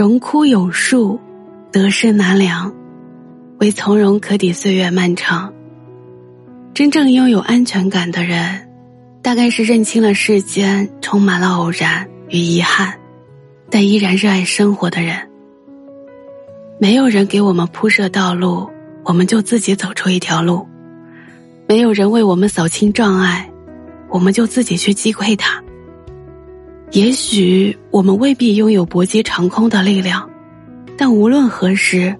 荣枯有数，得失难量，唯从容可抵岁月漫长。真正拥有安全感的人，大概是认清了世间充满了偶然与遗憾，但依然热爱生活的人。没有人给我们铺设道路，我们就自己走出一条路；没有人为我们扫清障碍，我们就自己去击溃它。也许我们未必拥有搏击长空的力量，但无论何时，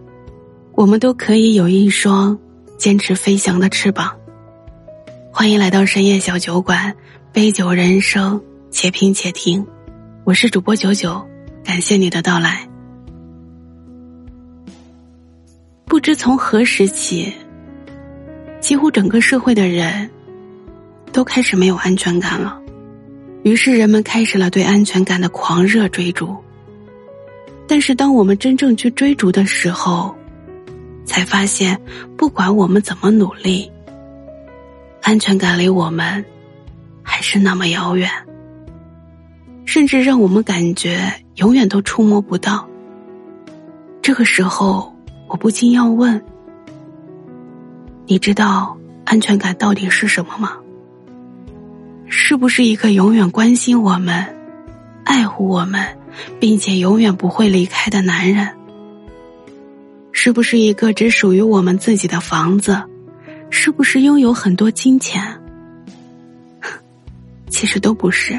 我们都可以有一双坚持飞翔的翅膀。欢迎来到深夜小酒馆，杯酒人生，且品且听。我是主播九九，感谢你的到来。不知从何时起，几乎整个社会的人都开始没有安全感了。于是人们开始了对安全感的狂热追逐。但是当我们真正去追逐的时候，才发现，不管我们怎么努力，安全感离我们还是那么遥远，甚至让我们感觉永远都触摸不到。这个时候，我不禁要问：你知道安全感到底是什么吗？是不是一个永远关心我们、爱护我们，并且永远不会离开的男人？是不是一个只属于我们自己的房子？是不是拥有很多金钱？其实都不是。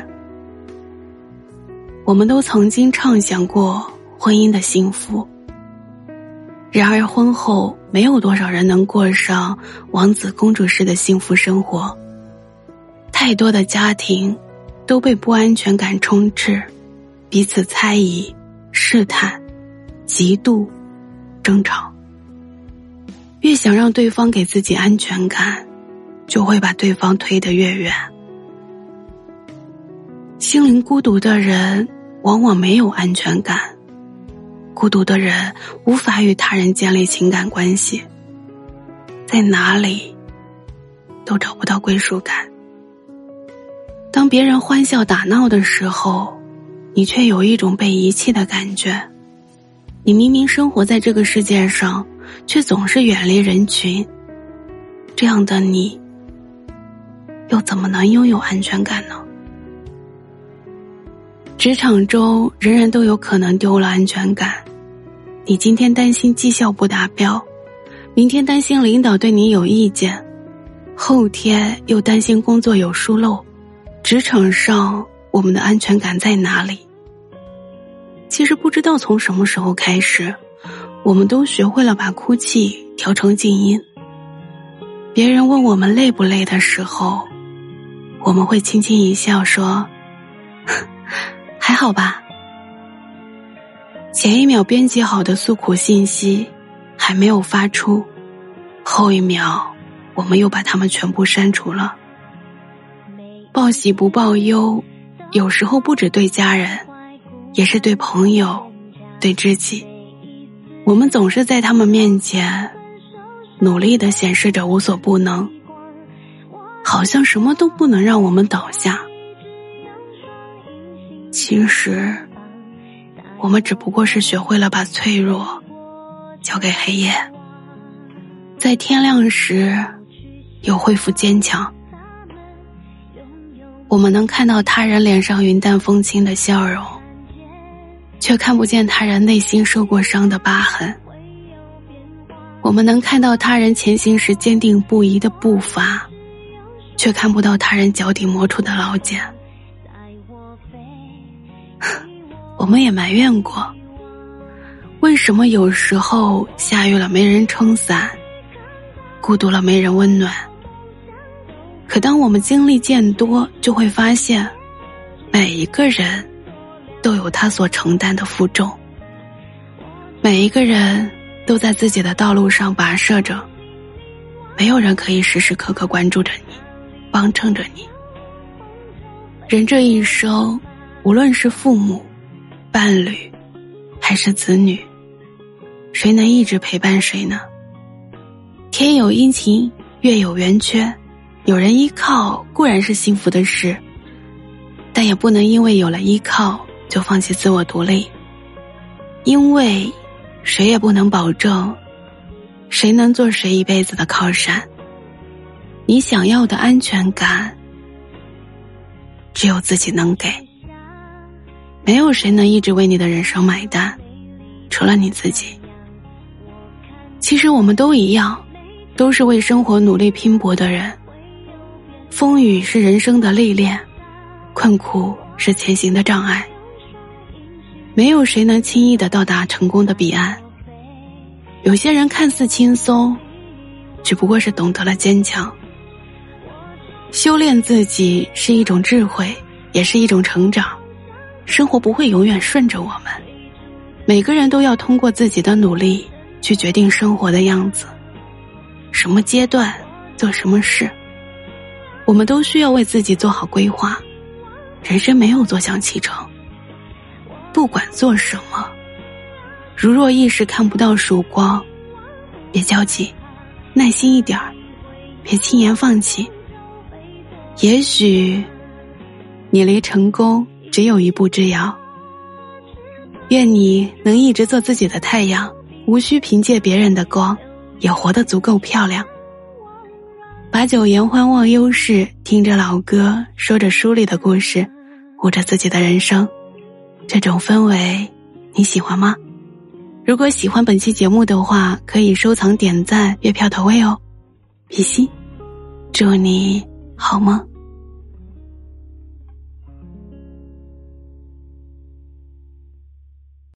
我们都曾经畅想过婚姻的幸福，然而婚后没有多少人能过上王子公主式的幸福生活。太多的家庭都被不安全感充斥，彼此猜疑、试探、嫉妒、争吵。越想让对方给自己安全感，就会把对方推得越远。心灵孤独的人往往没有安全感，孤独的人无法与他人建立情感关系，在哪里都找不到归属感。当别人欢笑打闹的时候，你却有一种被遗弃的感觉。你明明生活在这个世界上，却总是远离人群。这样的你，又怎么能拥有安全感呢？职场中，人人都有可能丢了安全感。你今天担心绩效不达标，明天担心领导对你有意见，后天又担心工作有疏漏。职场上，我们的安全感在哪里？其实不知道从什么时候开始，我们都学会了把哭泣调成静音。别人问我们累不累的时候，我们会轻轻一笑说：“ 还好吧。”前一秒编辑好的诉苦信息还没有发出，后一秒我们又把它们全部删除了。报喜不报忧，有时候不止对家人，也是对朋友、对知己。我们总是在他们面前努力的显示着无所不能，好像什么都不能让我们倒下。其实，我们只不过是学会了把脆弱交给黑夜，在天亮时又恢复坚强。我们能看到他人脸上云淡风轻的笑容，却看不见他人内心受过伤的疤痕。我们能看到他人前行时坚定不移的步伐，却看不到他人脚底磨出的老茧。我们也埋怨过，为什么有时候下雨了没人撑伞，孤独了没人温暖。可当我们经历渐多，就会发现，每一个人都有他所承担的负重。每一个人都在自己的道路上跋涉着，没有人可以时时刻刻关注着你，帮衬着你。人这一生，无论是父母、伴侣，还是子女，谁能一直陪伴谁呢？天有阴晴，月有圆缺。有人依靠固然是幸福的事，但也不能因为有了依靠就放弃自我独立。因为谁也不能保证谁能做谁一辈子的靠山。你想要的安全感，只有自己能给。没有谁能一直为你的人生买单，除了你自己。其实我们都一样，都是为生活努力拼搏的人。风雨是人生的历练，困苦是前行的障碍。没有谁能轻易的到达成功的彼岸。有些人看似轻松，只不过是懂得了坚强。修炼自己是一种智慧，也是一种成长。生活不会永远顺着我们，每个人都要通过自己的努力去决定生活的样子。什么阶段做什么事，我们都需要为自己做好规划。人生没有坐享其成。不管做什么，如若一时看不到曙光，别焦急，耐心一点儿，别轻言放弃。也许，你离成功只有一步之遥。愿你能一直做自己的太阳，无需凭借别人的光，也活得足够漂亮。把酒言欢，忘忧事，听着老歌，说着书里的故事，过着自己的人生。这种氛围，你喜欢吗？如果喜欢本期节目的话，可以收藏、点赞、月票投喂哦。比心，祝你好梦。